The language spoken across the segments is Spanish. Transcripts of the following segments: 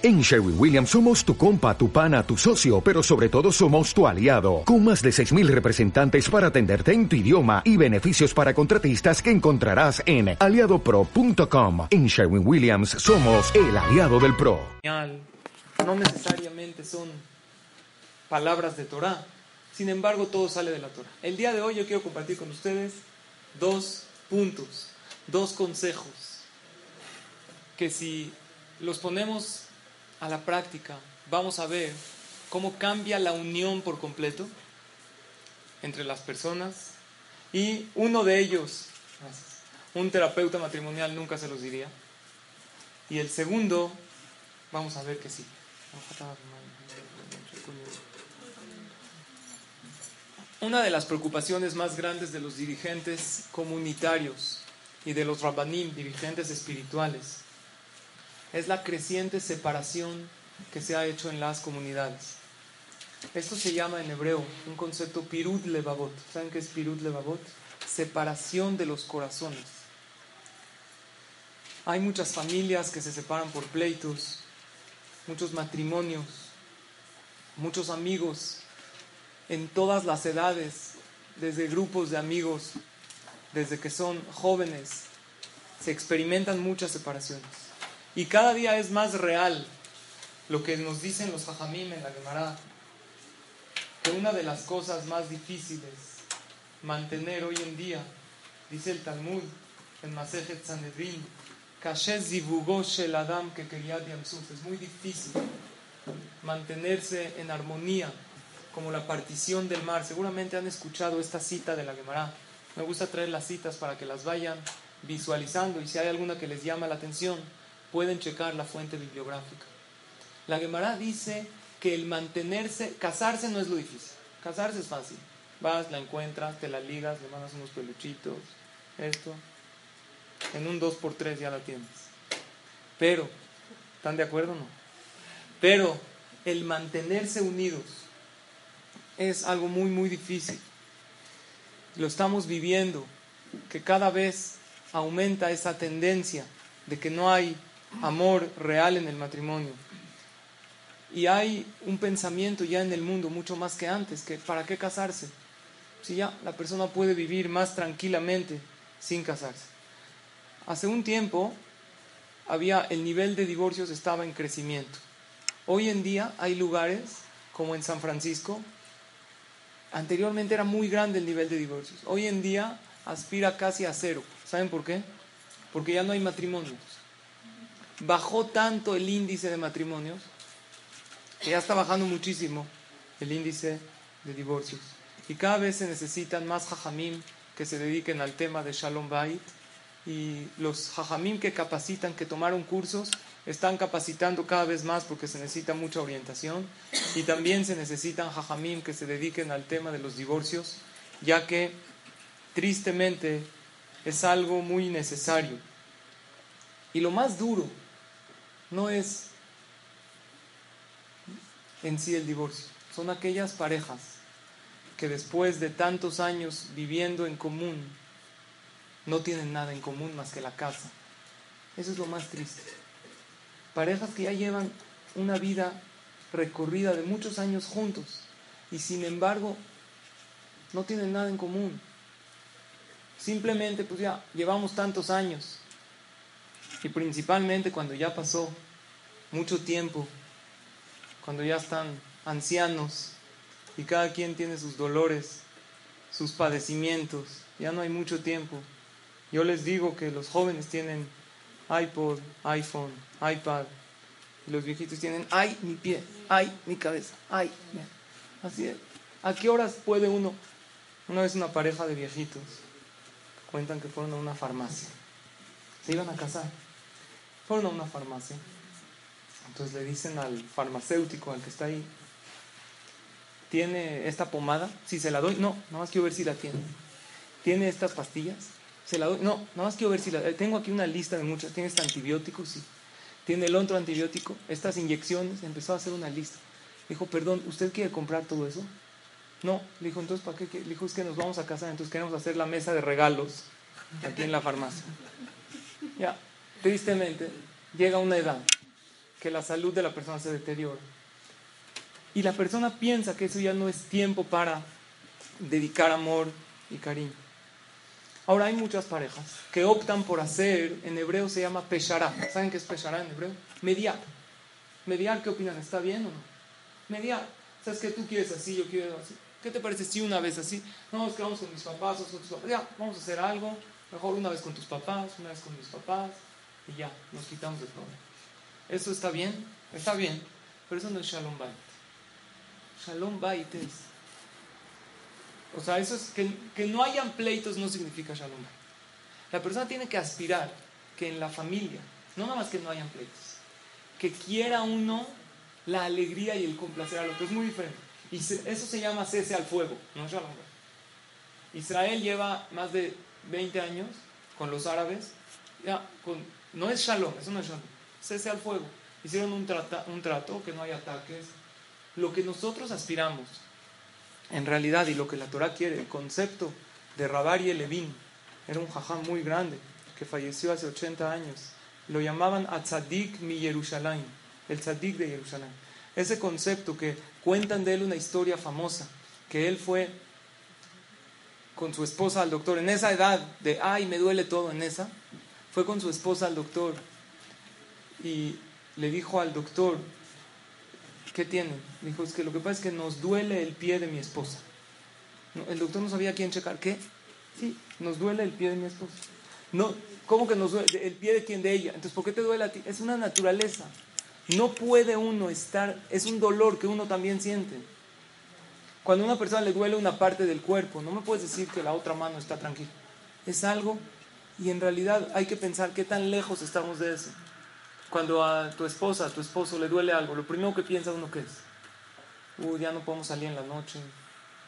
En Sherwin Williams somos tu compa, tu pana, tu socio, pero sobre todo somos tu aliado, con más de 6.000 representantes para atenderte en tu idioma y beneficios para contratistas que encontrarás en aliadopro.com. En Sherwin Williams somos el aliado del PRO. No necesariamente son palabras de Torah, sin embargo todo sale de la Torah. El día de hoy yo quiero compartir con ustedes dos puntos, dos consejos, que si los ponemos a la práctica, vamos a ver cómo cambia la unión por completo entre las personas y uno de ellos, un terapeuta matrimonial nunca se los diría, y el segundo, vamos a ver que sí. Una de las preocupaciones más grandes de los dirigentes comunitarios y de los rabbanim, dirigentes espirituales, es la creciente separación que se ha hecho en las comunidades. Esto se llama en hebreo un concepto pirut levavot. ¿Saben qué es pirut levavot? Separación de los corazones. Hay muchas familias que se separan por pleitos, muchos matrimonios, muchos amigos en todas las edades, desde grupos de amigos, desde que son jóvenes, se experimentan muchas separaciones. Y cada día es más real lo que nos dicen los hajamim en la Gemara, que una de las cosas más difíciles mantener hoy en día, dice el Talmud en Masejet Sanedrin, Adam que es muy difícil mantenerse en armonía como la partición del mar. Seguramente han escuchado esta cita de la Gemara. Me gusta traer las citas para que las vayan visualizando y si hay alguna que les llama la atención, pueden checar la fuente bibliográfica. La Gemara dice que el mantenerse, casarse no es lo difícil. Casarse es fácil. Vas, la encuentras, te la ligas, le mandas unos peluchitos, esto. En un 2x3 ya la tienes. Pero, ¿están de acuerdo o no? Pero el mantenerse unidos es algo muy, muy difícil. Lo estamos viviendo, que cada vez aumenta esa tendencia de que no hay amor real en el matrimonio. Y hay un pensamiento ya en el mundo mucho más que antes, que ¿para qué casarse? Si ya la persona puede vivir más tranquilamente sin casarse. Hace un tiempo había el nivel de divorcios estaba en crecimiento. Hoy en día hay lugares como en San Francisco. Anteriormente era muy grande el nivel de divorcios. Hoy en día aspira casi a cero. ¿Saben por qué? Porque ya no hay matrimonios bajó tanto el índice de matrimonios que ya está bajando muchísimo el índice de divorcios. Y cada vez se necesitan más jajamim que se dediquen al tema de Shalom Bait. Y los jajamim que capacitan, que tomaron cursos, están capacitando cada vez más porque se necesita mucha orientación. Y también se necesitan jajamim que se dediquen al tema de los divorcios, ya que tristemente es algo muy necesario. Y lo más duro no es en sí el divorcio, son aquellas parejas que después de tantos años viviendo en común no tienen nada en común más que la casa. Eso es lo más triste. Parejas que ya llevan una vida recorrida de muchos años juntos y sin embargo no tienen nada en común. Simplemente pues ya llevamos tantos años y principalmente cuando ya pasó mucho tiempo, cuando ya están ancianos y cada quien tiene sus dolores, sus padecimientos, ya no hay mucho tiempo. Yo les digo que los jóvenes tienen iPod, iPhone, iPad, y los viejitos tienen, ay, mi pie, ay, mi cabeza, ay. Así es. ¿A qué horas puede uno? Una vez una pareja de viejitos cuentan que fueron a una farmacia. Se iban a casar. Fueron a una farmacia. Entonces le dicen al farmacéutico, al que está ahí, ¿tiene esta pomada? Si se la doy, no, nada más quiero ver si la tiene. ¿Tiene estas pastillas? Se la doy, no, nada más quiero ver si la... Tengo aquí una lista de muchas. ¿Tiene este antibiótico? Sí. ¿Tiene el otro antibiótico? Estas inyecciones. Empezó a hacer una lista. Dijo, perdón, ¿usted quiere comprar todo eso? No. Le dijo, entonces, ¿para qué? Le dijo, es que nos vamos a casar, entonces queremos hacer la mesa de regalos aquí en la farmacia. Ya, tristemente, llega una edad que la salud de la persona se deteriora. Y la persona piensa que eso ya no es tiempo para dedicar amor y cariño. Ahora hay muchas parejas que optan por hacer, en hebreo se llama peshará. ¿Saben qué es peshará en hebreo? Mediar. Mediar, ¿qué opinan? ¿Está bien o no? Mediar. ¿Sabes que tú quieres así, yo quiero así? ¿Qué te parece si una vez así? No, es que vamos con mis papás, o con tus papás. Ya, vamos a hacer algo. Mejor una vez con tus papás, una vez con mis papás. Y ya, nos quitamos de todo. ¿Eso está bien? Está bien. Pero eso no es Shalom Bait. Shalom Bait es o sea, eso es que, que no hayan pleitos no significa shalom. La persona tiene que aspirar que en la familia, no nada más que no hayan pleitos, que quiera uno la alegría y el complacer al otro. Es muy diferente. Y eso se llama cese al fuego, no shalom. Israel lleva más de 20 años con los árabes. Ya, con, no es shalom, eso no es shalom. Cese al fuego. Hicieron un, un trato, que no hay ataques. Lo que nosotros aspiramos en realidad, y lo que la Torah quiere, el concepto de Rabari Levin, era un jajam muy grande, que falleció hace 80 años. Lo llamaban Atzadik mi Yerushalayim, el Tzadik de Jerusalén. Ese concepto que cuentan de él una historia famosa, que él fue con su esposa al doctor, en esa edad de, ay, me duele todo en esa, fue con su esposa al doctor y le dijo al doctor, ¿qué tiene? Dijo, es que lo que pasa es que nos duele el pie de mi esposa. el doctor no sabía quién checar. ¿Qué? Sí, nos duele el pie de mi esposa. No, ¿Cómo que nos duele? ¿El pie de quién? De ella. Entonces, ¿por qué te duele a ti? Es una naturaleza. No puede uno estar, es un dolor que uno también siente. Cuando a una persona le duele una parte del cuerpo, no me puedes decir que la otra mano está tranquila. Es algo y en realidad hay que pensar qué tan lejos estamos de eso. Cuando a tu esposa, a tu esposo le duele algo, lo primero que piensa uno que es, uy, ya no podemos salir en la noche,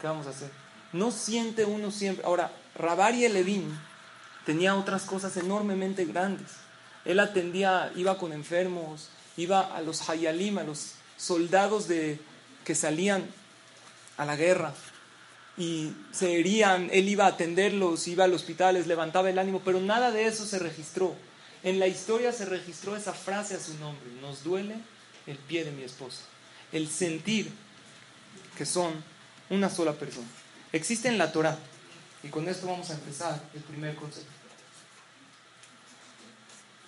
¿qué vamos a hacer? No siente uno siempre. Ahora, Rabari Levin tenía otras cosas enormemente grandes. Él atendía, iba con enfermos, iba a los Hayalim, a los soldados de, que salían a la guerra y se herían, él iba a atenderlos, iba al hospital, les levantaba el ánimo, pero nada de eso se registró. En la historia se registró esa frase a su nombre, nos duele el pie de mi esposa. El sentir que son una sola persona. Existe en la Torah, y con esto vamos a empezar el primer concepto.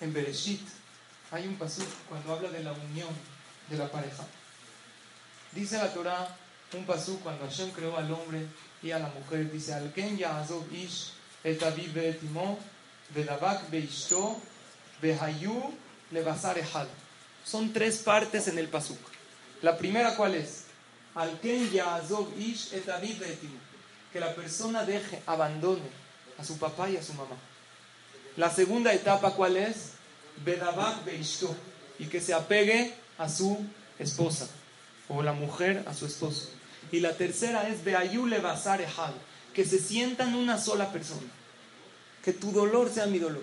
En Bereshit hay un paso cuando habla de la unión de la pareja. Dice la Torah un paso cuando Hashem creó al hombre y a la mujer. Dice, Al ken ish et aviv be'etimo vedavak beishto Behayu Levasar Ehad. Son tres partes en el pasuk. La primera, ¿cuál es? Al Ish Que la persona deje, abandone a su papá y a su mamá. La segunda etapa, ¿cuál es? Bedabak Beishto. Y que se apegue a su esposa. O la mujer a su esposo. Y la tercera es Behayu Levasar Ehad. Que se sientan una sola persona. Que tu dolor sea mi dolor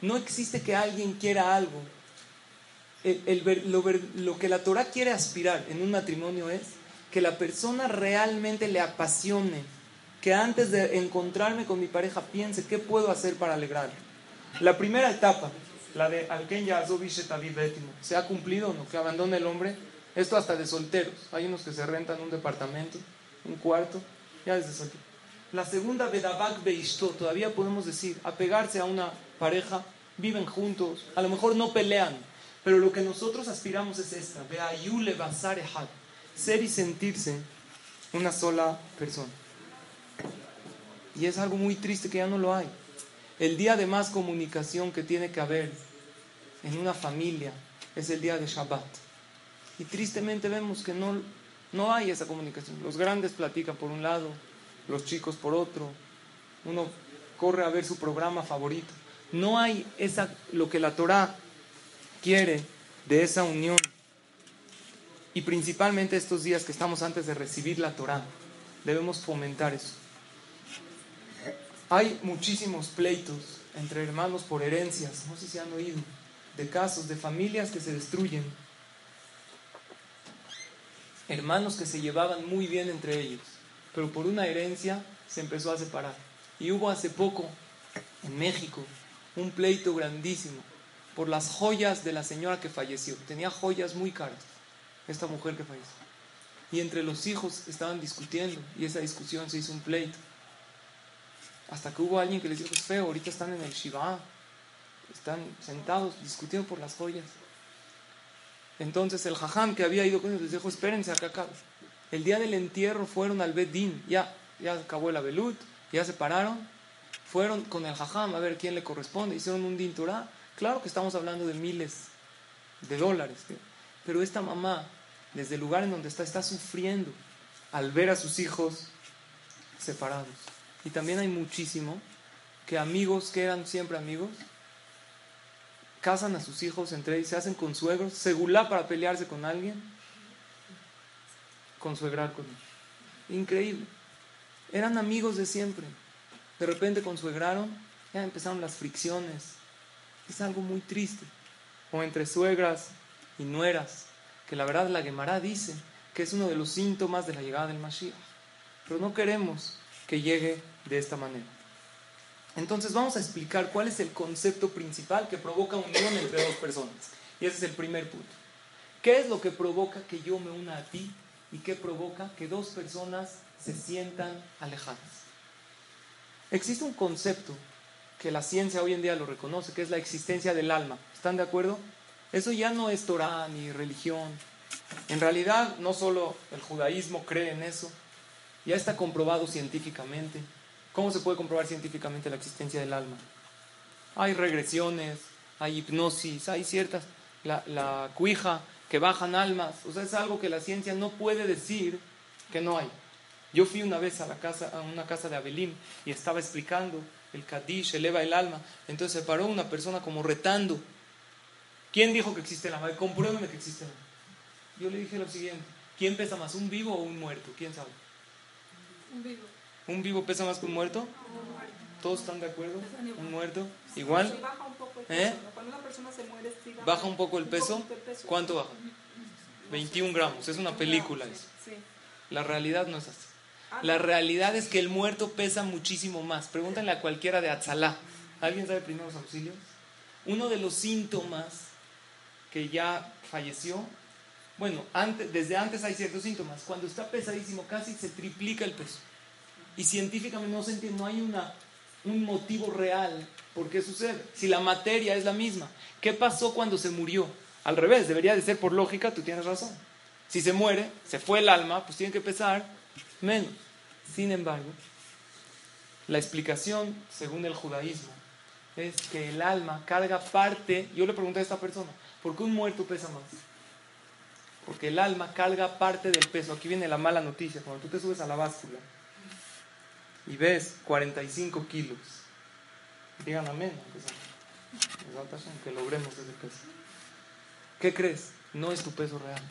no existe que alguien quiera algo. lo, que la Torah quiere aspirar en un matrimonio es que la persona realmente le apasione, que antes de encontrarme con mi pareja piense qué puedo hacer para alegrarle. La primera etapa, la de ¿se ha cumplido o no? Que abandone el hombre. Esto hasta de solteros. Hay unos que se rentan un departamento, un cuarto, ya desde soltero. La segunda, Bedabak Beishto, todavía podemos decir, apegarse a una pareja, viven juntos, a lo mejor no pelean, pero lo que nosotros aspiramos es esta, ser y sentirse una sola persona. Y es algo muy triste que ya no lo hay. El día de más comunicación que tiene que haber en una familia es el día de Shabbat. Y tristemente vemos que no, no hay esa comunicación. Los grandes platican por un lado, los chicos por otro. Uno corre a ver su programa favorito. No hay esa, lo que la Torah quiere de esa unión. Y principalmente estos días que estamos antes de recibir la Torah, debemos fomentar eso. Hay muchísimos pleitos entre hermanos por herencias, no sé si han oído, de casos de familias que se destruyen, hermanos que se llevaban muy bien entre ellos, pero por una herencia se empezó a separar. Y hubo hace poco en México un pleito grandísimo, por las joyas de la señora que falleció. Tenía joyas muy caras, esta mujer que falleció. Y entre los hijos estaban discutiendo y esa discusión se hizo un pleito. Hasta que hubo alguien que les dijo, es feo, ahorita están en el Shiva, están sentados discutiendo por las joyas. Entonces el jajam que había ido con ellos les dijo, espérense acá, acá. El día del entierro fueron al Bedín, ya, ya acabó el abelut, ya se pararon, fueron con el jajam a ver quién le corresponde, hicieron un din Claro que estamos hablando de miles de dólares, pero esta mamá, desde el lugar en donde está, está sufriendo al ver a sus hijos separados. Y también hay muchísimo que amigos que eran siempre amigos, casan a sus hijos entre ellos, se hacen consuegros, segulá para pelearse con alguien, consuegrar con él. Increíble. Eran amigos de siempre. De repente consuegraron, ya empezaron las fricciones. Es algo muy triste. O entre suegras y nueras, que la verdad la Gemara dice que es uno de los síntomas de la llegada del Mashiach. Pero no queremos que llegue de esta manera. Entonces vamos a explicar cuál es el concepto principal que provoca unión entre dos personas. Y ese es el primer punto. ¿Qué es lo que provoca que yo me una a ti y qué provoca que dos personas se sientan alejadas? Existe un concepto que la ciencia hoy en día lo reconoce, que es la existencia del alma. ¿Están de acuerdo? Eso ya no es Torah ni religión. En realidad, no solo el judaísmo cree en eso, ya está comprobado científicamente. ¿Cómo se puede comprobar científicamente la existencia del alma? Hay regresiones, hay hipnosis, hay ciertas, la, la cuija, que bajan almas. O sea, es algo que la ciencia no puede decir que no hay. Yo fui una vez a, la casa, a una casa de Abelim y estaba explicando el Kadish, eleva el alma. Entonces se paró una persona como retando. ¿Quién dijo que existe el alma? Compruébeme que existe el alma. Yo le dije lo siguiente: ¿quién pesa más, un vivo o un muerto? ¿Quién sabe? Un vivo. ¿Un vivo pesa más que un muerto? ¿Todos están de acuerdo? ¿Un muerto? ¿Igual? baja un poco el ¿Eh? peso. ¿Cuánto baja? 21 gramos. Es una película eso. La realidad no es así. Ah, La realidad es que el muerto pesa muchísimo más. Pregúntenle a cualquiera de Atzalá. ¿Alguien sabe primeros auxilios? Uno de los síntomas que ya falleció, bueno, antes, desde antes hay ciertos síntomas. Cuando está pesadísimo, casi se triplica el peso. Y científicamente no se hay un motivo real por qué sucede. Si la materia es la misma, ¿qué pasó cuando se murió? Al revés, debería de ser por lógica, tú tienes razón. Si se muere, se fue el alma, pues tiene que pesar menos. Sin embargo, la explicación, según el judaísmo, es que el alma carga parte. Yo le pregunté a esta persona, ¿por qué un muerto pesa más? Porque el alma carga parte del peso. Aquí viene la mala noticia. Cuando tú te subes a la báscula y ves 45 kilos, digan amén, que logremos ese peso. ¿Qué crees? No es tu peso real.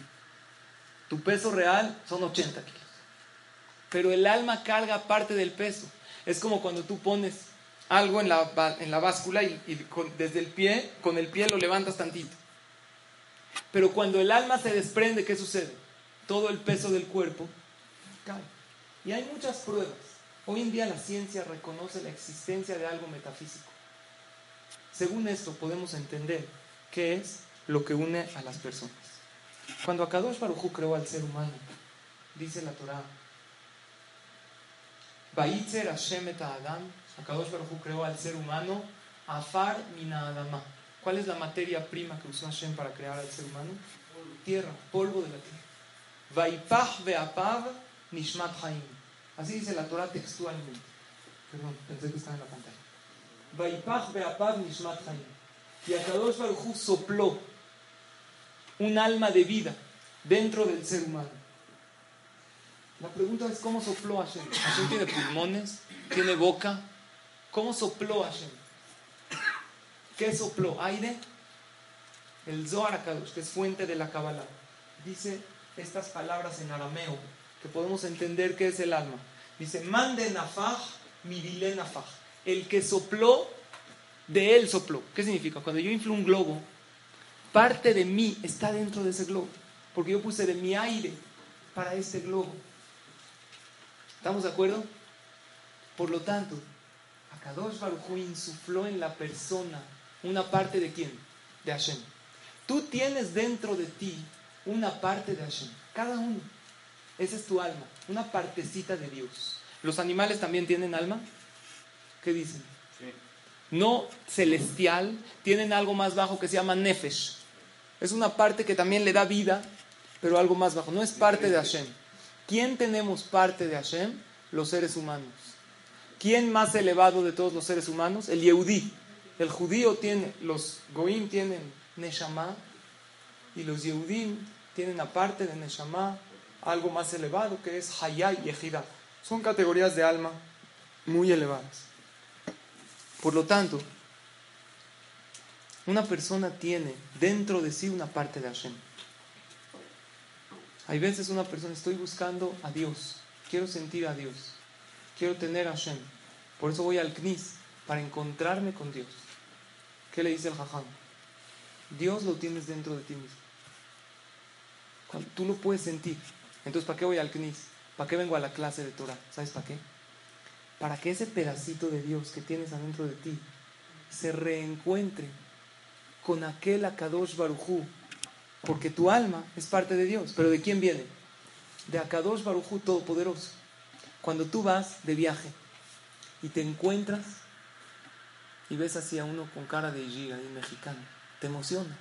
Tu peso real son 80 kilos. Pero el alma carga parte del peso. Es como cuando tú pones algo en la, en la báscula y, desde el pie, con el pie lo levantas tantito. Pero cuando el alma se desprende, ¿qué sucede? Todo el peso del cuerpo cae. Y hay muchas pruebas. Hoy en día la ciencia reconoce la existencia de algo metafísico. Según esto podemos entender qué es lo que une a las personas. Cuando Akadosh Baruj creó al ser humano, dice la Torah, Vaitzer Hashem et Adam, Akadosh Baruj creó al ser humano, Afar mina Adama. ¿Cuál es la materia prima que usó Hashem para crear al ser humano? Tierra, polvo de la tierra. Vaipach ve'apav nishmat haim. Así dice la Torah textualmente. Perdón, pensé que estaba en la pantalla. Vaipach ve'apav nishmat. Y Akadosh Baruj sopló un alma de vida dentro del ser humano. La pregunta es cómo sopló Hashem. Hashem tiene pulmones, tiene boca. ¿Cómo sopló Hashem? ¿Qué sopló? ¿Aire? El Zohar HaKadosh, que es fuente de la Kabbalah, dice estas palabras en arameo que podemos entender qué es el alma. Dice, mande nafaj, midile nafaj. El que sopló, de él sopló. ¿Qué significa? Cuando yo inflo un globo, parte de mí está dentro de ese globo. Porque yo puse de mi aire para este globo. ¿Estamos de acuerdo? Por lo tanto, Akadosh Baruj insufló en la persona una parte de quién? de Hashem. Tú tienes dentro de ti una parte de Hashem, cada uno. Esa es tu alma, una partecita de Dios. ¿Los animales también tienen alma? ¿Qué dicen? No celestial, tienen algo más bajo que se llama nefesh. Es una parte que también le da vida, pero algo más bajo. No es parte de Hashem. ¿Quién tenemos parte de Hashem? Los seres humanos. ¿Quién más elevado de todos los seres humanos? El Yehudí. El judío tiene, los Goim tienen Neshama y los Yehudim tienen aparte de Neshama algo más elevado que es Hayay y Ejida. Son categorías de alma muy elevadas. Por lo tanto, una persona tiene dentro de sí una parte de Hashem. Hay veces una persona, estoy buscando a Dios, quiero sentir a Dios, quiero tener a Hashem. Por eso voy al Knis, para encontrarme con Dios. ¿Qué le dice el Jajam? Dios lo tienes dentro de ti mismo. tú lo puedes sentir. Entonces, ¿para qué voy al Knis? ¿Para qué vengo a la clase de Torah? ¿Sabes para qué? Para que ese pedacito de Dios que tienes adentro de ti se reencuentre con aquel Akadosh Barujú. Porque tu alma es parte de Dios. ¿Pero de quién viene? De Akadosh Barujú Todopoderoso. Cuando tú vas de viaje y te encuentras y ves así a uno con cara de giga y mexicano, te emocionas.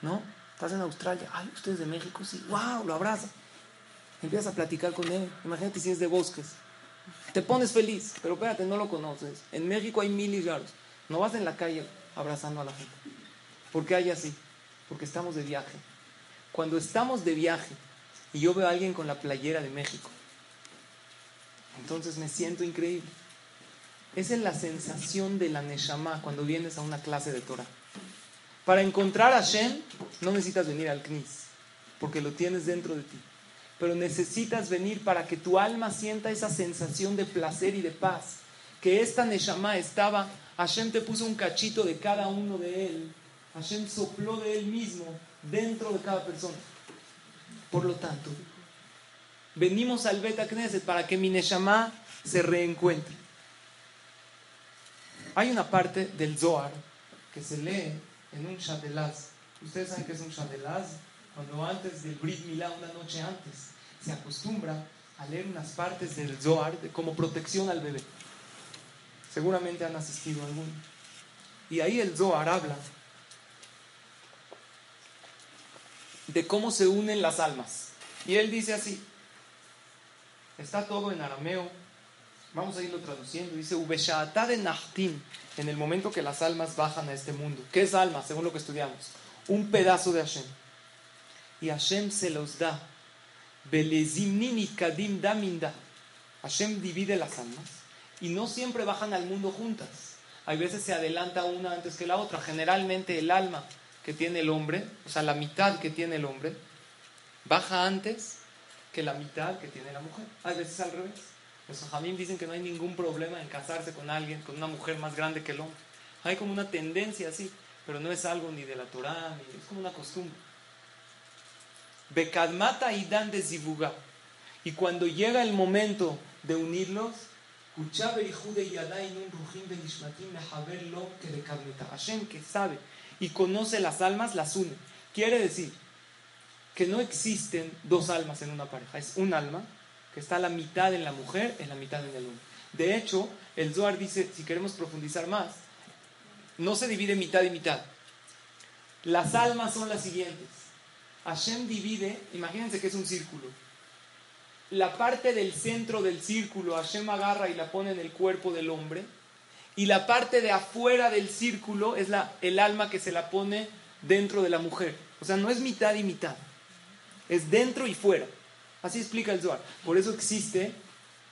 ¿No? Estás en Australia, ay, ustedes de México, sí, wow, lo abrazas. Empiezas a platicar con él. Imagínate si es de bosques. Te pones feliz, pero espérate, no lo conoces. En México hay mil. No vas en la calle abrazando a la gente. ¿Por qué hay así? Porque estamos de viaje. Cuando estamos de viaje y yo veo a alguien con la playera de México, entonces me siento increíble. Esa es la sensación de la Neshama cuando vienes a una clase de Torah. Para encontrar a Shem no necesitas venir al Knis, porque lo tienes dentro de ti pero necesitas venir para que tu alma sienta esa sensación de placer y de paz. Que esta Neshama estaba, Hashem te puso un cachito de cada uno de él, Hashem sopló de él mismo dentro de cada persona. Por lo tanto, venimos al Beta Knesset para que mi Neshama se reencuentre. Hay una parte del Zohar que se lee en un Shatelaz. ¿Ustedes saben qué es un Shatelaz? Cuando antes del Brit Milá, una noche antes, se acostumbra a leer unas partes del Zohar como protección al bebé. Seguramente han asistido a alguno. Y ahí el Zohar habla de cómo se unen las almas. Y él dice así, está todo en arameo, vamos a irlo traduciendo, dice, en el momento que las almas bajan a este mundo. ¿Qué es alma, según lo que estudiamos? Un pedazo de Hashem y Hashem se los da. Hashem divide las almas y no siempre bajan al mundo juntas. Hay veces se adelanta una antes que la otra. Generalmente el alma que tiene el hombre, o sea, la mitad que tiene el hombre, baja antes que la mitad que tiene la mujer. Hay veces al revés. Los jamín dicen que no hay ningún problema en casarse con alguien, con una mujer más grande que el hombre. Hay como una tendencia así, pero no es algo ni de la Torah, ni es como una costumbre. Bekadmata y Dan de Zibuga. Y cuando llega el momento de unirlos, Hashem que sabe y conoce las almas, las une. Quiere decir que no existen dos almas en una pareja, es un alma que está a la mitad en la mujer, en la mitad en el hombre. De hecho, el Zohar dice, si queremos profundizar más, no se divide mitad y mitad. Las almas son las siguientes. Hashem divide, imagínense que es un círculo. La parte del centro del círculo Hashem agarra y la pone en el cuerpo del hombre. Y la parte de afuera del círculo es el alma que se la pone dentro de la mujer. O sea, no es mitad y mitad. Es dentro y fuera. Así explica el Zohar. Por eso existe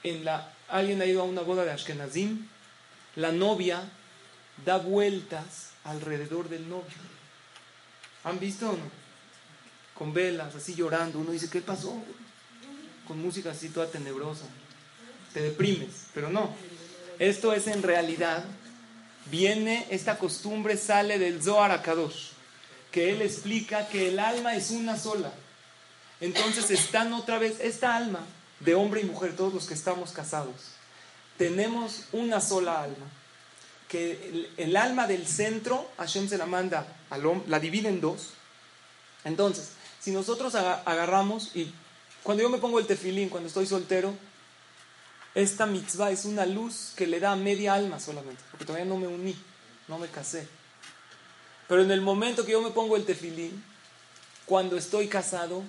en la... Alguien ha ido a una boda de Ashkenazim. La novia da vueltas alrededor del novio. ¿Han visto o no? Con velas, así llorando. Uno dice, ¿qué pasó? Con música así toda tenebrosa. Te deprimes, pero no. Esto es en realidad, viene, esta costumbre sale del Zohar Akadosh, que él explica que el alma es una sola. Entonces están otra vez, esta alma de hombre y mujer, todos los que estamos casados, tenemos una sola alma. que el, alma del centro, Hashem se la manda, al la divide en dos. Entonces, si nosotros aga- agarramos y cuando yo me pongo el tefilín, cuando estoy soltero, esta mitzvah es una luz que le da media alma solamente, porque todavía no me uní, no me casé. Pero en el momento que yo me pongo el tefilín, cuando estoy casado,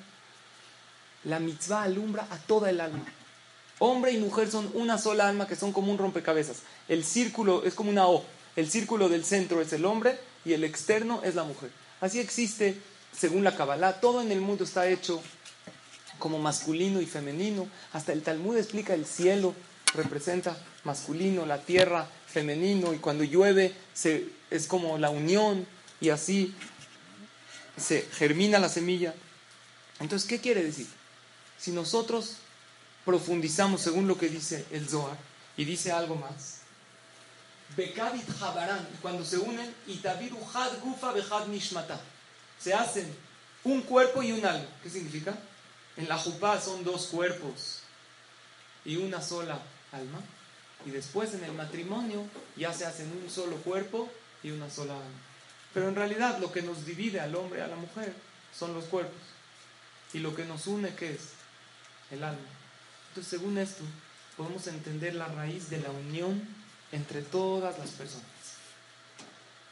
la mitzvah alumbra a toda el alma. Hombre y mujer son una sola alma que son como un rompecabezas. El círculo es como una O. El círculo del centro es el hombre y el externo es la mujer. Así existe, según la Kabbalah, todo en el mundo está hecho como masculino y femenino. Hasta el Talmud explica el cielo representa masculino, la tierra femenino y cuando llueve se, es como la unión y así se germina la semilla. Entonces, ¿qué quiere decir? Si nosotros profundizamos según lo que dice el Zohar y dice algo más, Bekavit Habaran, cuando se unen, Itabiru Had Gufa Nishmata, se hacen un cuerpo y un alma. ¿Qué significa? En la Jupá son dos cuerpos y una sola alma. Y después en el matrimonio ya se hacen un solo cuerpo y una sola alma. Pero en realidad lo que nos divide al hombre y a la mujer son los cuerpos. Y lo que nos une, ¿qué es? El alma. Entonces, según esto, podemos entender la raíz de la unión entre todas las personas.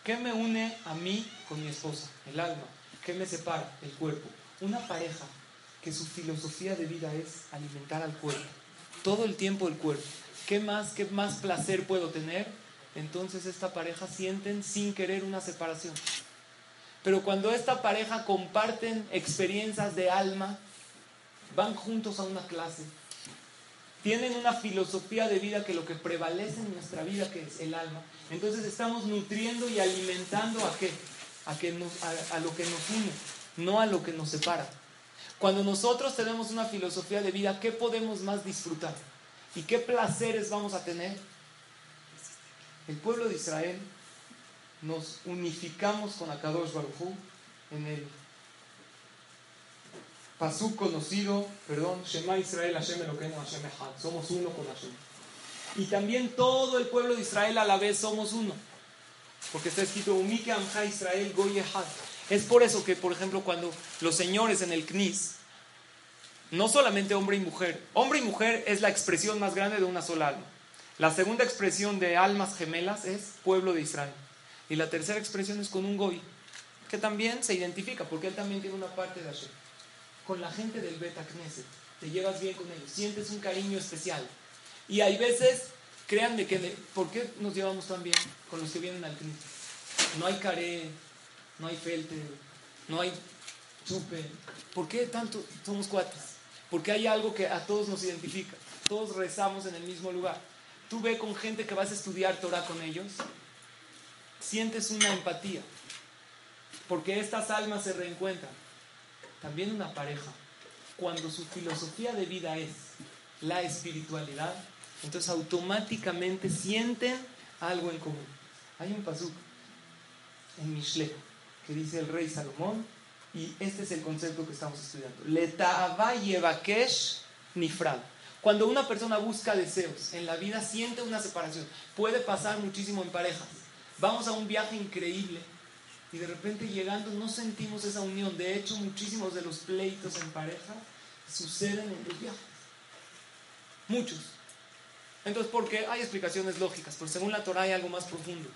¿Qué me une a mí con mi esposa? El alma. ¿Qué me separa? El cuerpo. Una pareja que su filosofía de vida es alimentar al cuerpo. Todo el tiempo el cuerpo. ¿Qué más, qué más placer puedo tener? Entonces esta pareja sienten sin querer una separación. Pero cuando esta pareja comparten experiencias de alma, van juntos a una clase, tienen una filosofía de vida que lo que prevalece en nuestra vida, que es el alma, entonces estamos nutriendo y alimentando a qué? A, que nos, a, lo que nos une, no a lo que nos separa. Cuando nosotros tenemos una filosofía de vida, ¿qué podemos más disfrutar? ¿Y qué placeres vamos a tener? El pueblo de Israel nos unificamos con Akadosh Baruj en el pasú conocido, perdón, Shema Israel Hashem Elokeinu Hashem Echad, somos uno con Hashem. Y también todo el pueblo de Israel a la vez somos uno. Porque está escrito Umike Israel Goy Echad. Es por eso que, por ejemplo, cuando los señores en el CNIS, no solamente hombre y mujer, hombre y mujer es la expresión más grande de una sola alma. La segunda expresión de almas gemelas es pueblo de Israel. Y la tercera expresión es con un goy, que también se identifica, porque él también tiene una parte de Hashem. Con la gente del Beta Knesset, te llevas bien con ellos, sientes un cariño especial. Y hay veces, créanme que, ¿por qué nos llevamos tan bien con los que vienen al Knesset? No hay caré, no hay felte, no hay chupe. ¿Por qué tanto somos cuates? Porque hay algo que a todos nos identifica. Todos rezamos en el mismo lugar. Tú ve con gente que vas a estudiar Torah con ellos, sientes una empatía. Porque estas almas se reencuentran. También una pareja, cuando su filosofía de vida es la espiritualidad, entonces automáticamente sienten algo en común. Hay un pasuk en Mishle que dice el rey Salomón, y este es el concepto que estamos estudiando. Leta'ava nifrad. Cuando una persona busca deseos en la vida, siente una separación. Puede pasar muchísimo en parejas. Vamos a un viaje increíble y de repente llegando no sentimos esa unión. De hecho, muchísimos de los pleitos en pareja suceden en los viajes. Muchos. Entonces, ¿por qué? Hay explicaciones lógicas, pero según la Torah hay algo más profundo.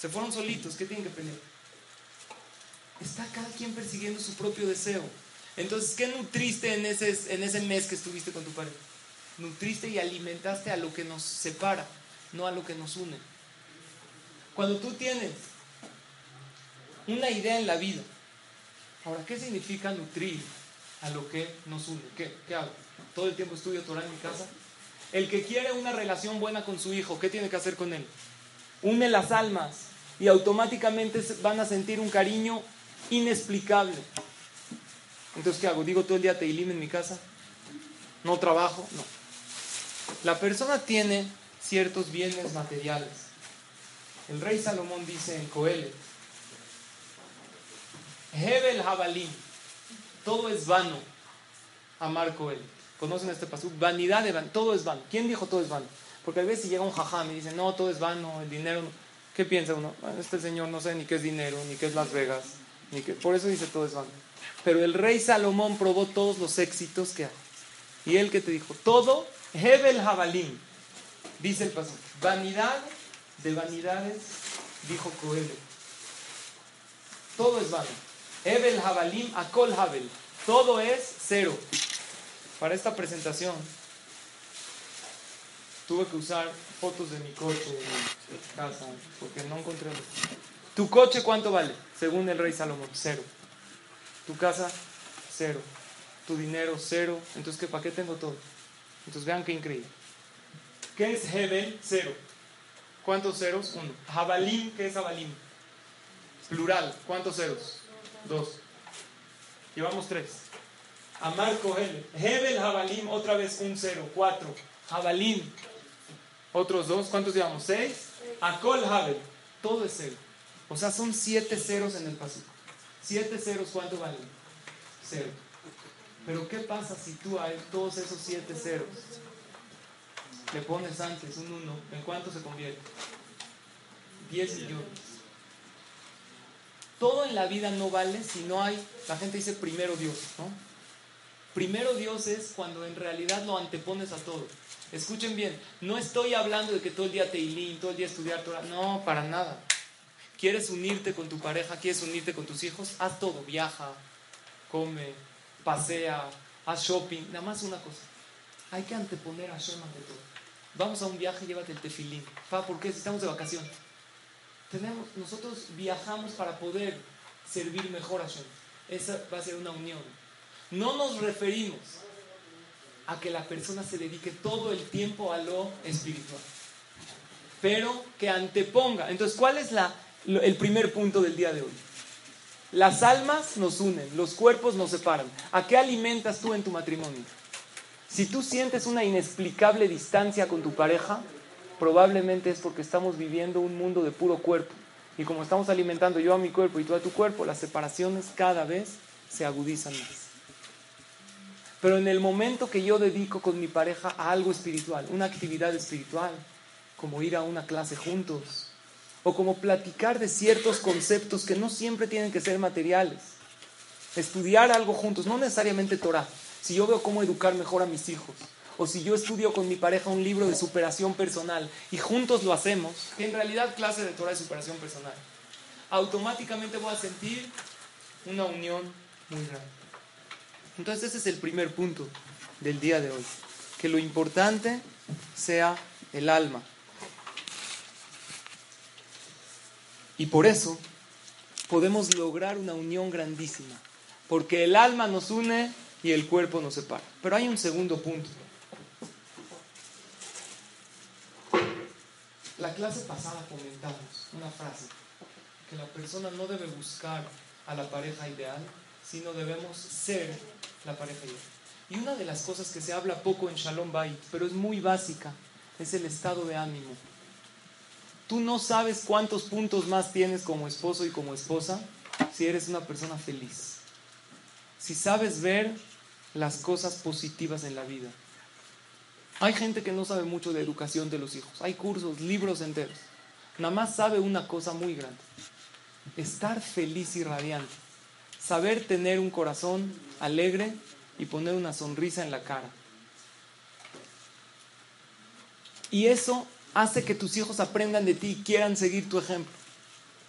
Se fueron solitos, ¿qué tienen que pelear? Está cada quien persiguiendo su propio deseo. Entonces, ¿qué nutriste en ese, en ese mes que estuviste con tu pareja? Nutriste y alimentaste a lo que nos separa, no a lo que nos une. Cuando tú tienes una idea en la vida, ahora, ¿qué significa nutrir a lo que nos une? ¿Qué, qué hago? ¿Todo el tiempo estudio Torah en mi casa? El que quiere una relación buena con su hijo, ¿qué tiene que hacer con él? Une las almas y automáticamente van a sentir un cariño inexplicable. Entonces, ¿qué hago? ¿Digo todo el día Teilim en mi casa? ¿No trabajo? No. La persona tiene ciertos bienes materiales. El rey Salomón dice en Coelet, Hebel Jabalín, todo es vano, amar Coelet. ¿Conocen este pasú? Vanidad de vano, todo es vano. ¿Quién dijo todo es vano? Porque a veces llega un jajam y dice, no, todo es vano, el dinero... ¿Qué piensa uno? este señor no sé ni qué es dinero, ni qué es Las Vegas, ni qué... Por eso dice todo es vano. Pero el rey Salomón probó todos los éxitos que hay. Y él que te dijo, todo, Hebel Jabalim, dice el paso, vanidad de vanidades, dijo Coelho. Todo es vano. Hebel Jabalim, Akol Habel. Todo es cero. Para esta presentación tuve que usar fotos de mi coche, de mi casa, porque no encontré. ¿Tu coche cuánto vale? Según el rey Salomón, cero. ¿Tu casa? Cero. ¿Tu dinero? Cero. Entonces, ¿qué, ¿para qué tengo todo? Entonces, vean qué increíble. ¿Qué es Hebel? Cero. ¿Cuántos ceros? Uno. Jabalim, ¿qué es Jabalim? Plural. ¿Cuántos ceros? Dos. Llevamos tres. Amar Kohel. Hebel, Jabalim, otra vez un cero. Cuatro. Jabalim. Otros dos. ¿Cuántos llevamos? Seis. Akol Habel. Todo es cero. O sea, son siete ceros en el pasito. Siete ceros, ¿cuánto valen? Cero. Pero ¿qué pasa si tú a todos esos siete ceros le pones antes un uno? ¿En cuánto se convierte? Diez millones. Todo en la vida no vale si no hay, la gente dice primero Dios, ¿no? Primero Dios es cuando en realidad lo antepones a todo. Escuchen bien, no estoy hablando de que todo el día te todo el día estudiar no, para nada. ¿Quieres unirte con tu pareja? ¿Quieres unirte con tus hijos? Haz todo, viaja, come, pasea, haz shopping, nada más una cosa. Hay que anteponer a Hashem ante todo. Vamos a un viaje, llévate el tefilín. Pa, ¿por qué? estamos de vacación. Tenemos, nosotros viajamos para poder servir mejor a Hashem. Esa va a ser una unión. No nos referimos a que la persona se dedique todo el tiempo a lo espiritual, pero que anteponga. Entonces, ¿cuál es la, el primer punto del día de hoy? Las almas nos unen, los cuerpos nos separan. ¿A qué alimentas tú en tu matrimonio? Si tú sientes una inexplicable distancia con tu pareja, probablemente es porque estamos viviendo un mundo de puro cuerpo. Y como estamos alimentando yo a mi cuerpo y tú a tu cuerpo, las separaciones cada vez se agudizan más. Pero en el momento que yo dedico con mi pareja a algo espiritual, una actividad espiritual, como ir a una clase juntos, o como platicar de ciertos conceptos que no siempre tienen que ser materiales, estudiar algo juntos, no necesariamente Torah, si yo veo cómo educar mejor a mis hijos, o si yo estudio con mi pareja un libro de superación personal y juntos lo hacemos, que en realidad clase de Torah es superación personal, automáticamente voy a sentir una unión muy grande. Entonces ese es el primer punto del día de hoy, que lo importante sea el alma. Y por eso podemos lograr una unión grandísima, porque el alma nos une y el cuerpo nos separa. Pero hay un segundo punto. La clase pasada comentamos una frase, que la persona no debe buscar a la pareja ideal, sino debemos ser la pareja. Y una de las cosas que se habla poco en Shalom Bay, pero es muy básica, es el estado de ánimo. Tú no sabes cuántos puntos más tienes como esposo y como esposa si eres una persona feliz. Si sabes ver las cosas positivas en la vida. Hay gente que no sabe mucho de educación de los hijos. Hay cursos, libros enteros. Nada más sabe una cosa muy grande. Estar feliz y radiante. Saber tener un corazón alegre y poner una sonrisa en la cara. Y eso hace que tus hijos aprendan de ti y quieran seguir tu ejemplo.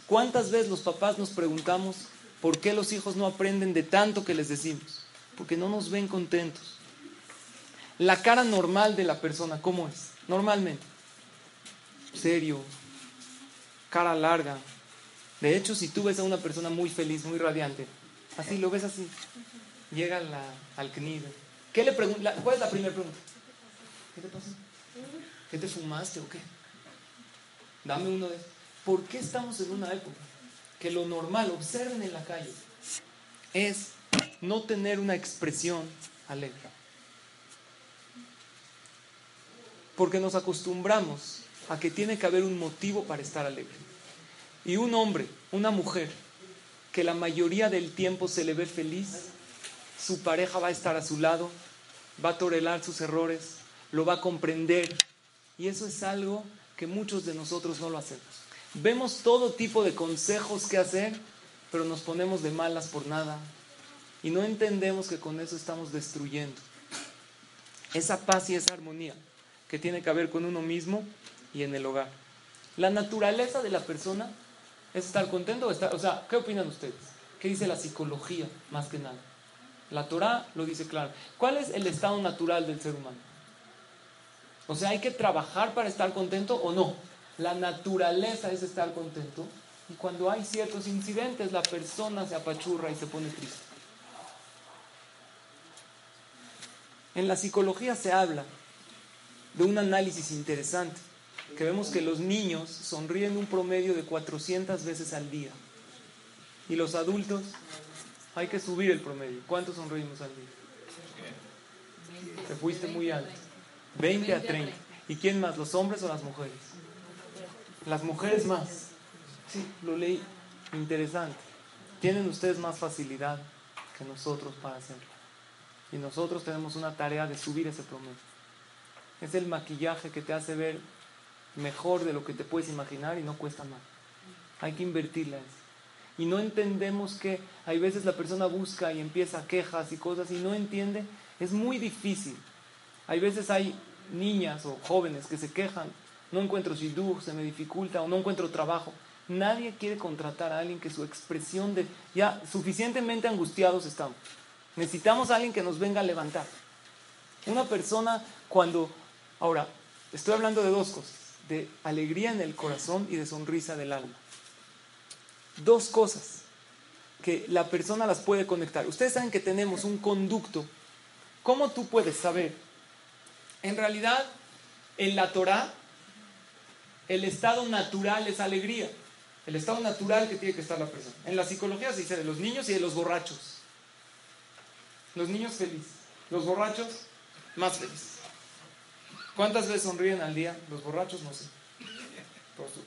¿Cuántas veces los papás nos preguntamos por qué los hijos no aprenden de tanto que les decimos? Porque no nos ven contentos. La cara normal de la persona, ¿cómo es? Normalmente. Serio, cara larga. De hecho, si tú ves a una persona muy feliz, muy radiante, así lo ves así, llega la, al CNID. ¿Qué le pregunta? ¿Cuál es la primera pregunta? ¿Qué te pasa? ¿Qué te fumaste o qué? Dame uno de ¿Por qué estamos en una época que lo normal, observen en la calle, es no tener una expresión alegre? Porque nos acostumbramos a que tiene que haber un motivo para estar alegre. Y un hombre, una mujer, que la mayoría del tiempo se le ve feliz, su pareja va a estar a su lado, va a tolerar sus errores, lo va a comprender Y eso es algo que muchos de nosotros no lo hacemos. Vemos todo tipo de consejos que hacer, pero nos ponemos de malas por nada. Y no entendemos que con eso estamos destruyendo esa paz y esa armonía que tiene que ver con uno mismo y en el hogar. La naturaleza de la persona es estar contento o sea, ¿qué opinan ustedes? ¿Qué dice la psicología más que nada? La Torah lo dice claro. ¿Cuál es el estado natural del ser humano? O sea, ¿hay que trabajar para estar contento o no? La naturaleza es estar contento. Y cuando hay ciertos incidentes, la persona se apachurra y se pone triste. En la psicología se habla de un análisis interesante, que vemos que los niños sonríen un promedio de 400 veces al día. Y los adultos, hay que subir el promedio. ¿Cuántos sonreímos al día? Te fuiste muy alto. 20 a 30. ¿Y quién más, los hombres o las mujeres? Las mujeres más. Sí, lo leí. Interesante. Tienen ustedes más facilidad que nosotros para hacerlo. Y nosotros tenemos una tarea de subir ese promedio. Es el maquillaje que te hace ver mejor de lo que te puedes imaginar y no cuesta nada. Hay que invertirla en eso. Y no entendemos que hay veces la persona busca y empieza quejas y cosas y no entiende. Es muy difícil. Hay veces hay niñas o jóvenes que se quejan, no encuentro shidduch, se me dificulta o no encuentro trabajo. Nadie quiere contratar a alguien que su expresión de ya suficientemente angustiados estamos. Necesitamos a alguien que nos venga a levantar. Una persona cuando, ahora, estoy hablando de dos cosas, de alegría en el corazón y de sonrisa del alma. Dos cosas que la persona las puede conectar. Ustedes saben que tenemos un conducto. ¿Cómo tú puedes saber? En realidad, en la Torah, el estado natural es alegría. El estado natural que tiene que estar la persona. En la psicología se dice de los niños y de los borrachos. Los niños felices, los borrachos más felices. ¿Cuántas veces sonríen al día? Los borrachos no sé.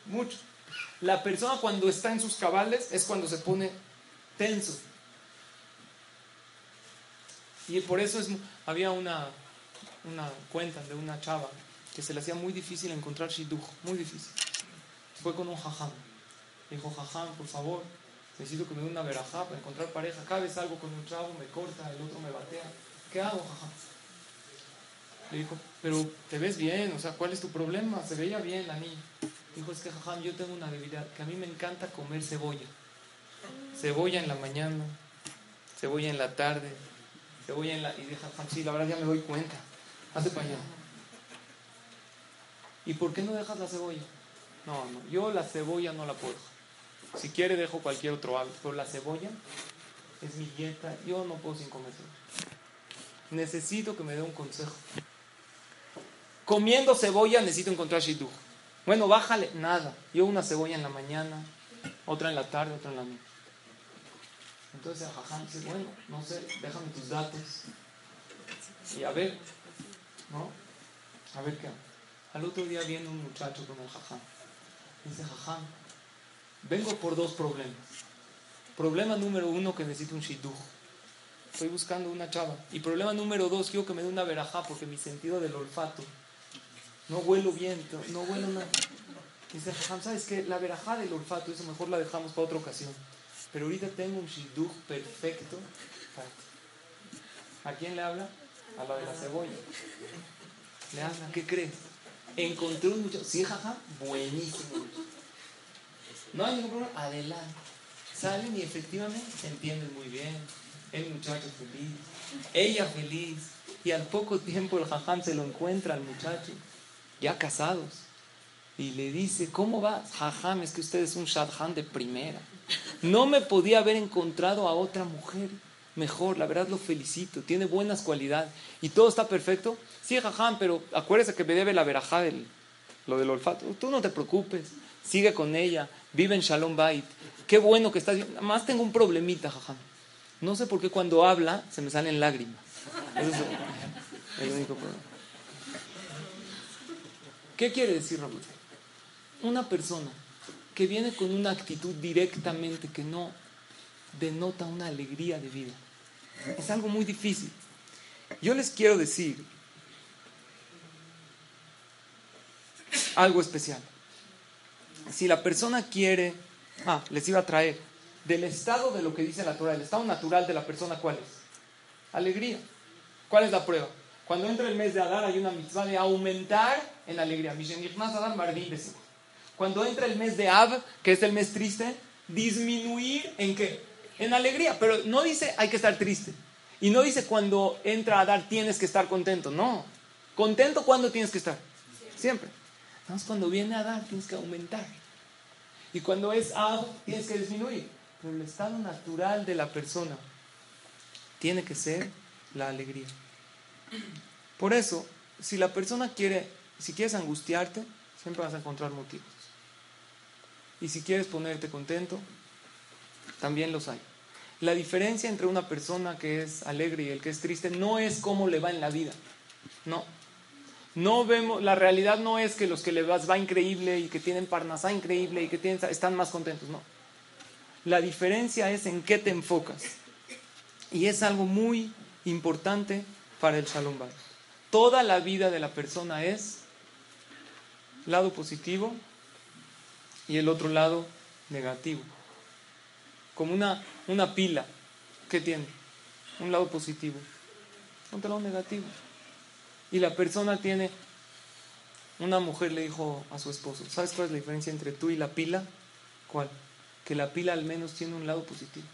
Mucho. La persona cuando está en sus cabales es cuando se pone tenso. Y por eso es, había una, una cuenta de una chava que se le hacía muy difícil encontrar shidduch, muy difícil. Fue con un jajam. Dijo, jajam, por favor, necesito que me dé una verajá para encontrar pareja. Cada vez algo con un chavo, me corta, el otro me batea. ¿Qué hago, jajam? Le dijo, pero te ves bien, o sea, ¿cuál es tu problema? Se veía bien la niña. Dijo, es que jajam, yo tengo una debilidad, que a mí me encanta comer cebolla. Cebolla en la mañana, cebolla en la tarde, cebolla en la... Y dije, jajam, sí, la verdad ya me doy cuenta. Hace para. ¿Y por qué no dejas la cebolla? No, no, yo la cebolla no la puedo. Si quiere dejo cualquier otro hábito, pero la cebolla es mi dieta, yo no puedo sin comer Necesito que me dé un consejo. Comiendo cebolla necesito encontrar shidduch. Bueno, bájale, nada. Yo una cebolla en la mañana, otra en la tarde, otra en la noche. Entonces el dice, bueno, no sé, déjame tus datos. Y a ver, ¿no? A ver qué. Al otro día viene un muchacho con el jajam. Dice, jajam, vengo por dos problemas. Problema número uno, que necesito un shidduch. Estoy buscando una chava. Y problema número dos, quiero que me dé una verajá porque mi sentido del olfato no huelo bien, no huelo nada. Dice, ¿sabes qué? La verajá del olfato, eso mejor la dejamos para otra ocasión. Pero ahorita tengo un shidduch perfecto ¿A quién le habla? A la de la cebolla. Le habla, ¿qué crees? Encontré un muchacho, sí, jaja, buenísimo. No hay ningún problema, adelante. Salen y efectivamente entienden muy bien. El muchacho feliz, ella feliz. Y al poco tiempo el jajam se lo encuentra al muchacho ya casados. Y le dice, ¿cómo va? Jajam, es que usted es un shadchan de primera. No me podía haber encontrado a otra mujer mejor, la verdad lo felicito, tiene buenas cualidades. ¿Y todo está perfecto? Sí, jajam, pero acuérdese que me debe la verajá del, lo del olfato. Tú no te preocupes, sigue con ella, vive en Shalom Bait. Qué bueno que estás... Nada más tengo un problemita, jajam. No sé por qué cuando habla se me salen lágrimas. Eso es el único problema. ¿Qué quiere decir Raúl? Una persona que viene con una actitud directamente que no denota una alegría de vida. Es algo muy difícil. Yo les quiero decir algo especial. Si la persona quiere, ah, les iba a traer del estado de lo que dice la Torah, el estado natural de la persona, ¿cuál es? Alegría. ¿Cuál es la prueba? Cuando entra el mes de Adar hay una mitzvah de aumentar en alegría. Cuando entra el mes de Ab, que es el mes triste, disminuir en qué? En alegría. Pero no dice hay que estar triste. Y no dice cuando entra Adar tienes que estar contento. No. Contento cuando tienes que estar. Siempre. Entonces cuando viene Adar tienes que aumentar. Y cuando es Ab tienes que disminuir. Pero el estado natural de la persona tiene que ser la alegría. Por eso, si la persona quiere, si quieres angustiarte, siempre vas a encontrar motivos. Y si quieres ponerte contento, también los hay. La diferencia entre una persona que es alegre y el que es triste no es cómo le va en la vida. No. No vemos, la realidad no es que los que le vas va increíble y que tienen parnasá increíble y que tienen, están más contentos, no. La diferencia es en qué te enfocas. Y es algo muy importante para el Shalom. Toda la vida de la persona es lado positivo y el otro lado negativo. Como una, una pila que tiene un lado positivo, otro lado negativo. Y la persona tiene, una mujer le dijo a su esposo, ¿sabes cuál es la diferencia entre tú y la pila? ¿Cuál? Que la pila al menos tiene un lado positivo.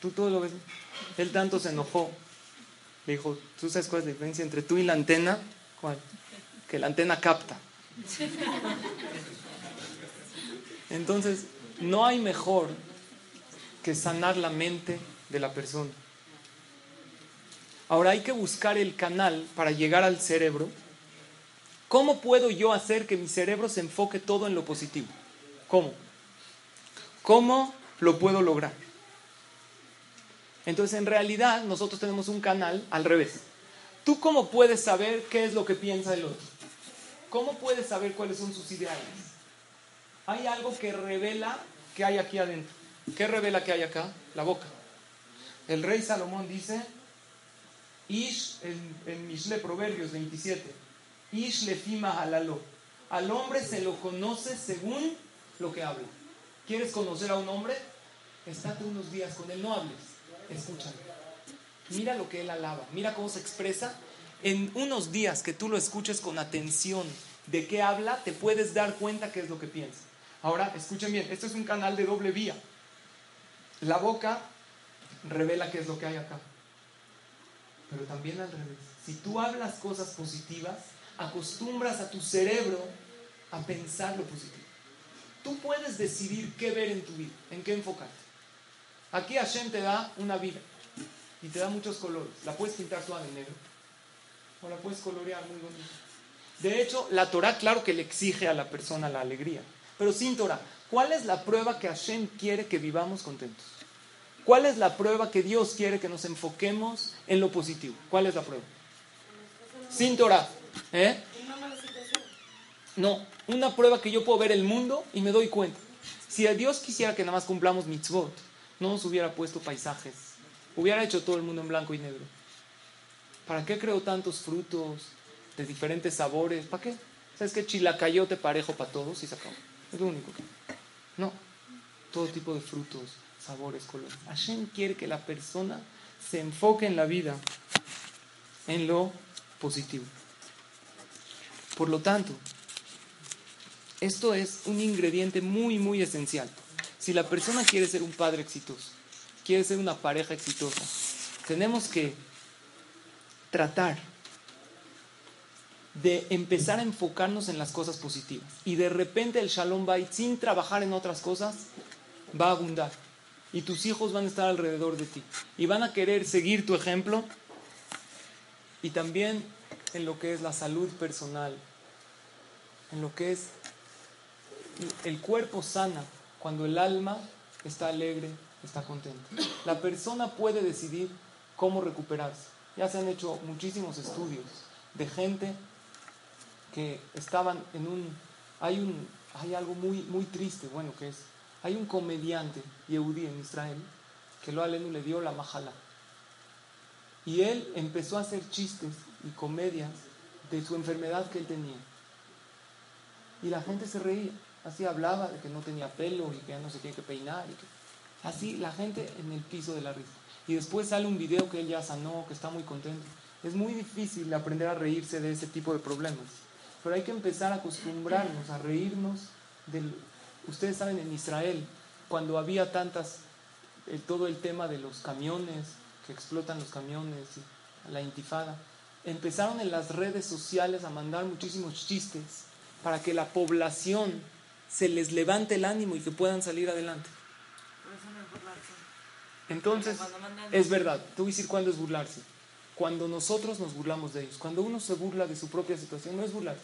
Tú todo lo ves. Él tanto se enojó le dijo, ¿tú sabes cuál es la diferencia entre tú y la antena? ¿Cuál? Que la antena capta. Entonces, no hay mejor que sanar la mente de la persona. Ahora hay que buscar el canal para llegar al cerebro. ¿Cómo puedo yo hacer que mi cerebro se enfoque todo en lo positivo? ¿Cómo? ¿Cómo lo puedo lograr? Entonces, en realidad, nosotros tenemos un canal al revés. ¿Tú cómo puedes saber qué es lo que piensa el otro? ¿Cómo puedes saber cuáles son sus ideales? Hay algo que revela que hay aquí adentro. ¿Qué revela que hay acá? La boca. El rey Salomón dice, Ish, en, en Mishle Proverbios 27, Ish lefima halalo. Al hombre se lo conoce según lo que habla. ¿Quieres conocer a un hombre? Estate unos días con él, no hables escúchalo. Mira lo que él alaba, mira cómo se expresa. En unos días que tú lo escuches con atención de qué habla, te puedes dar cuenta qué es lo que piensa. Ahora, escuchen bien, esto es un canal de doble vía. La boca revela qué es lo que hay acá. Pero también al revés. Si tú hablas cosas positivas, acostumbras a tu cerebro a pensar lo positivo. Tú puedes decidir qué ver en tu vida, en qué enfocarte. Aquí Hashem te da una vida y te da muchos colores. La puedes pintar toda de negro o la puedes colorear muy bonito. De hecho, la Torah, claro que le exige a la persona la alegría, pero sin Torah. ¿Cuál es la prueba que Hashem quiere que vivamos contentos? ¿Cuál es la prueba que Dios quiere que nos enfoquemos en lo positivo? ¿Cuál es la prueba? Sin Torah. ¿Eh? No, una prueba que yo puedo ver el mundo y me doy cuenta. Si a Dios quisiera que nada más cumplamos mitzvot, no nos hubiera puesto paisajes, hubiera hecho todo el mundo en blanco y negro. ¿Para qué creo tantos frutos de diferentes sabores? ¿Para qué? ¿Sabes qué? Chilacayote parejo para todos y se acabó. Es lo único que. No. Todo tipo de frutos, sabores, colores. Hashem quiere que la persona se enfoque en la vida, en lo positivo. Por lo tanto, esto es un ingrediente muy, muy esencial. Si la persona quiere ser un padre exitoso, quiere ser una pareja exitosa, tenemos que tratar de empezar a enfocarnos en las cosas positivas. Y de repente el Shalom Bait, sin trabajar en otras cosas, va a abundar. Y tus hijos van a estar alrededor de ti. Y van a querer seguir tu ejemplo. Y también en lo que es la salud personal. En lo que es el cuerpo sana cuando el alma está alegre, está contenta. La persona puede decidir cómo recuperarse. Ya se han hecho muchísimos estudios de gente que estaban en un hay un hay algo muy muy triste, bueno, que es hay un comediante yehudí en Israel que lo alenu le dio la majala. Y él empezó a hacer chistes y comedias de su enfermedad que él tenía. Y la gente se reía. Así hablaba de que no tenía pelo y que ya no se tiene que peinar. Y que... Así la gente en el piso de la risa. Y después sale un video que él ya sanó, que está muy contento. Es muy difícil aprender a reírse de ese tipo de problemas. Pero hay que empezar a acostumbrarnos a reírnos del... Ustedes saben, en Israel, cuando había tantas, eh, todo el tema de los camiones, que explotan los camiones, la intifada, empezaron en las redes sociales a mandar muchísimos chistes para que la población se les levante el ánimo y que puedan salir adelante. Entonces, es verdad, a decir cuándo es burlarse. Cuando nosotros nos burlamos de ellos. Cuando uno se burla de su propia situación, no es burlarse.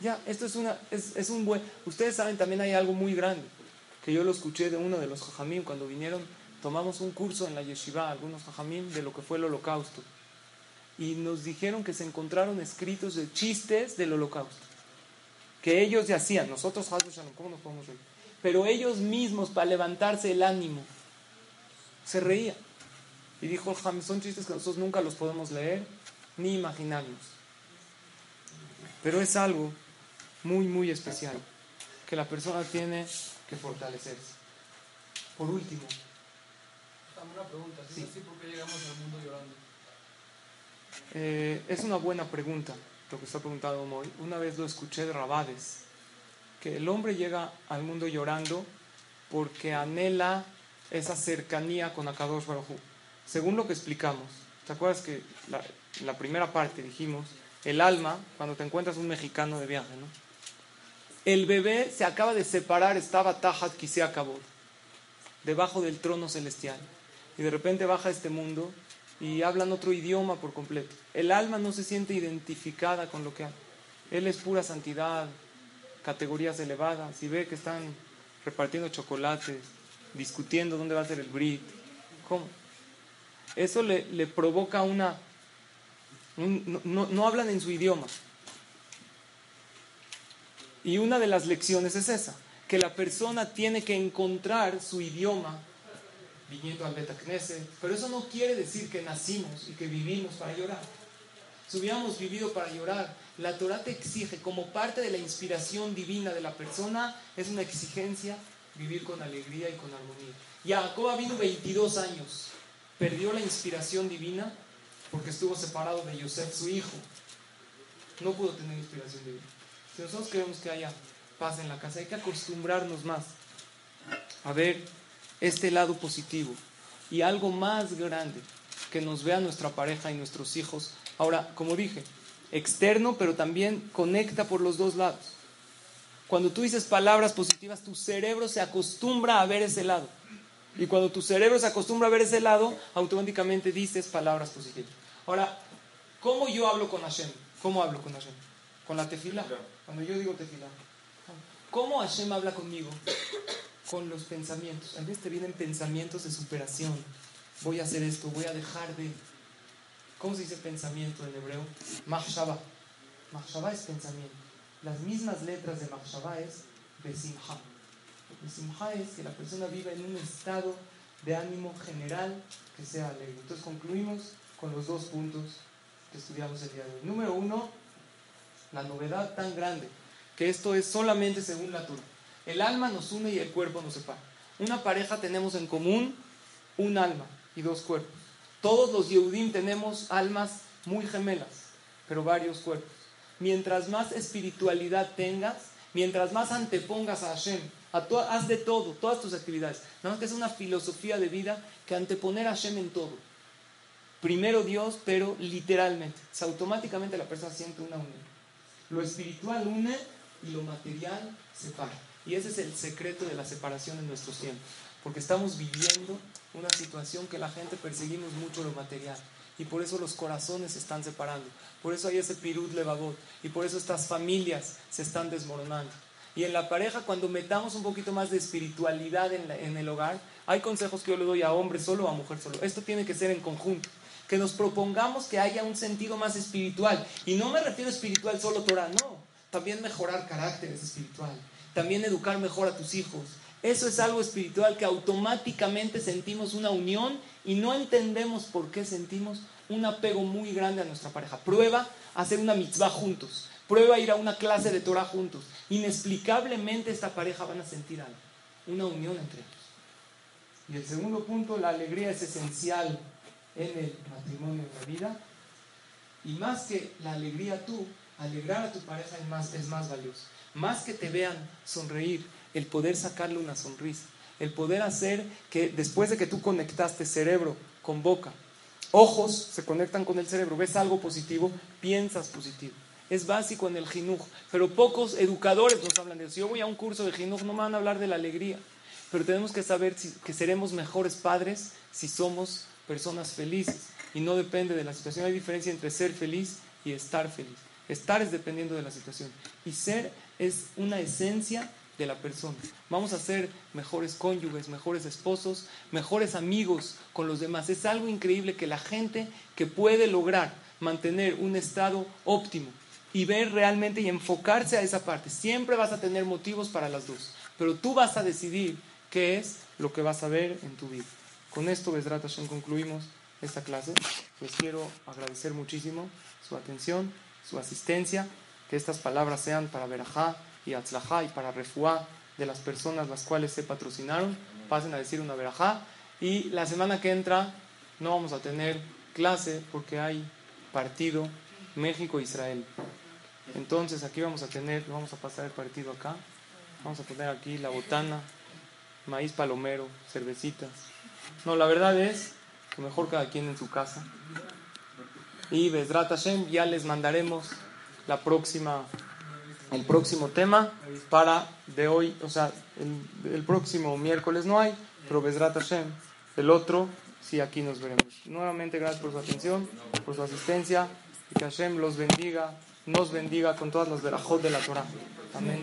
Ya, esto es, una, es, es un buen... Ustedes saben, también hay algo muy grande, que yo lo escuché de uno de los jajamim cuando vinieron, tomamos un curso en la yeshiva, algunos jajamim, de lo que fue el holocausto. Y nos dijeron que se encontraron escritos de chistes del holocausto. Que ellos ya hacían, nosotros, ¿cómo nos podemos reír? Pero ellos mismos, para levantarse el ánimo, se reían. Y dijo el son chistes que nosotros nunca los podemos leer ni imaginarnos. Pero es algo muy, muy especial que la persona tiene que fortalecerse. Por último. Una pregunta, ¿sí? ¿por qué llegamos al mundo llorando? Eh, es una buena pregunta lo que está preguntando hoy. Una vez lo escuché de Rabades, que el hombre llega al mundo llorando porque anhela esa cercanía con Akadosh Baruj Según lo que explicamos, ¿te acuerdas que la, la primera parte dijimos, el alma, cuando te encuentras un mexicano de viaje, ¿no? El bebé se acaba de separar, estaba Tajat acabó debajo del trono celestial. Y de repente baja a este mundo y hablan otro idioma por completo. El alma no se siente identificada con lo que hay. Él es pura santidad, categorías elevadas, y ve que están repartiendo chocolates, discutiendo dónde va a ser el brit. ¿Cómo? Eso le, provoca una... no, no hablan en su idioma. Y una de las lecciones es esa, que la persona tiene que encontrar su idioma viniendo al Betacneset, pero eso no quiere decir que nacimos y que vivimos para llorar. Si hubiéramos vivido para llorar, la Torah te exige, como parte de la inspiración divina de la persona, es una exigencia vivir con alegría y con armonía. Jacob vino 22 años, perdió la inspiración divina porque estuvo separado de Yosef, su hijo. No pudo tener inspiración divina. Si nosotros queremos que haya paz en la casa, hay que acostumbrarnos más a ver este lado positivo y algo más grande que nos vea nuestra pareja y nuestros hijos. Ahora, como dije, externo, pero también conecta por los dos lados. Cuando tú dices palabras positivas, tu cerebro se acostumbra a ver ese lado. Y cuando tu cerebro se acostumbra a ver ese lado, automáticamente dices palabras positivas. Ahora, ¿cómo yo hablo con Hashem? ¿Cómo hablo con Hashem? Con la tefila. Cuando yo digo tefila. ¿Cómo Hashem habla conmigo? Con los pensamientos. A veces te vienen pensamientos de superación. Voy a hacer esto, voy a dejar de... ¿Cómo se dice pensamiento en hebreo? Mahshaba. Mahshaba es pensamiento. Las mismas letras de Mahshaba es Besimha. Besimha es que la persona viva en un estado de ánimo general que sea alegre. Entonces concluimos con los dos puntos que estudiamos el día de hoy. Número uno, la novedad tan grande, que esto es solamente según la Torah. El alma nos une y el cuerpo nos separa. Una pareja tenemos en común un alma y dos cuerpos. Todos los Yehudim tenemos almas muy gemelas, pero varios cuerpos. Mientras más espiritualidad tengas, mientras más antepongas a Hashem, haz de todo, todas tus actividades. Nada que es una filosofía de vida que anteponer a Hashem en todo. Primero Dios, pero literalmente. automáticamente la persona siente una unión. Lo espiritual une y lo material separa. Y ese es el secreto de la separación en nuestros tiempos, porque estamos viviendo una situación que la gente perseguimos mucho lo material. Y por eso los corazones se están separando. Por eso hay ese pirut levavot. Y por eso estas familias se están desmoronando. Y en la pareja, cuando metamos un poquito más de espiritualidad en, el hogar, hay consejos que yo le doy a hombre solo a mujer solo. Esto tiene que ser en conjunto. Que nos propongamos que haya un sentido más espiritual. Y no me refiero a espiritual solo Torah, no. También mejorar carácter es espiritual también educar mejor a tus hijos. Eso es algo espiritual que automáticamente sentimos una unión y no entendemos por qué sentimos un apego muy grande a nuestra pareja. Prueba hacer una mitzvah juntos. Prueba ir a una clase de Torah juntos. Inexplicablemente esta pareja van a sentir algo, una unión entre ellos. Y el segundo punto, la alegría es esencial en el matrimonio en la vida. Y más que la alegría tú, alegrar a tu pareja es más, es más valioso. Más que te vean sonreír, el poder sacarle una sonrisa. El poder hacer que después de que tú conectaste cerebro con boca, ojos se conectan con el cerebro, ves algo positivo, piensas positivo. Es básico en el jinuj, pero pocos educadores nos hablan de eso. Si yo voy a un curso de jinuj, no me van a hablar de la alegría, pero tenemos que saber que seremos mejores padres si somos personas felices y no depende de la situación. Hay diferencia entre ser feliz y estar feliz. Estar es dependiendo de la situación y ser es una esencia de la persona. Vamos a ser mejores cónyuges, mejores esposos, mejores amigos con los demás. Es algo increíble que la gente que puede lograr mantener un estado óptimo y ver realmente y enfocarse a esa parte. Siempre vas a tener motivos para las dos, pero tú vas a decidir qué es lo que vas a ver en tu vida. Con esto, Besrat concluimos esta clase. Les quiero agradecer muchísimo su atención, su asistencia, que estas palabras sean para Berajá y Atzlajá y para Refuá de las personas las cuales se patrocinaron. Pasen a decir una Berajá. Y la semana que entra no vamos a tener clase porque hay partido México-Israel. Entonces aquí vamos a tener, vamos a pasar el partido acá. Vamos a poner aquí la botana, maíz palomero, cervecitas. No, la verdad es que mejor cada quien en su casa. Y Besrat Hashem ya les mandaremos la próxima, el próximo tema para de hoy, o sea, el, el próximo miércoles no hay, pero Besrat Hashem, el otro, sí, aquí nos veremos. Nuevamente gracias por su atención, por su asistencia, y que Hashem los bendiga, nos bendiga con todas las verajot de la Torah. Amén.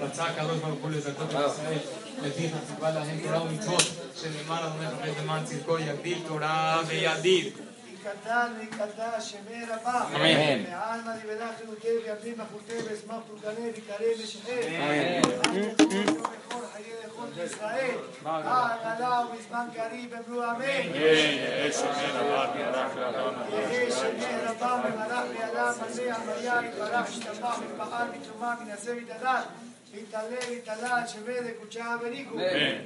רצה הקדוש ברוך הוא לזכות ישראל, לפיך ציווה להם תורה ומצוות, שנאמר אדוני חפץ למען צדקו יגדיל תורה וידיד. יקדל ויקדש שמי רבה. אמן. מעלמא דבלה חיותי ויביא מחותי ואשמח פולגני ויקרא ושחר. אמן. בכל חיי לכל ישראל. העגלה ובזמן קריב אמרו אמן. יהי שמי רבה ממלך בידם מלא עמיה יתברך השתבח מתפעל מתרומה מנסה מתהדר. ויתעלה להתעלל, להתעלת, שמלך, ודשאה וניגו.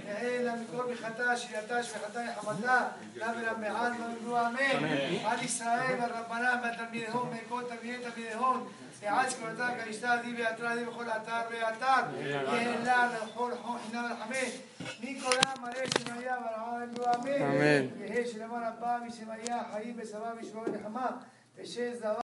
נעלה מכל מחטא, שירתה, שפחתה, חמדה, לה ולמעל ואמרו אמן. על ישראל, הרבנה, מהתלמידהון, מכל תלמידי תלמידהון. יעץ כבודתה כאשתה עדי ועתרה עדי בכל אתר ואתר. יעלה לכל חום חינם לחמש. ניקולה מלא שמאיה ורחמה אמרו אמן. יהא שלמען הבא משמאיה חיים וסבא ושמור נחמה. ושש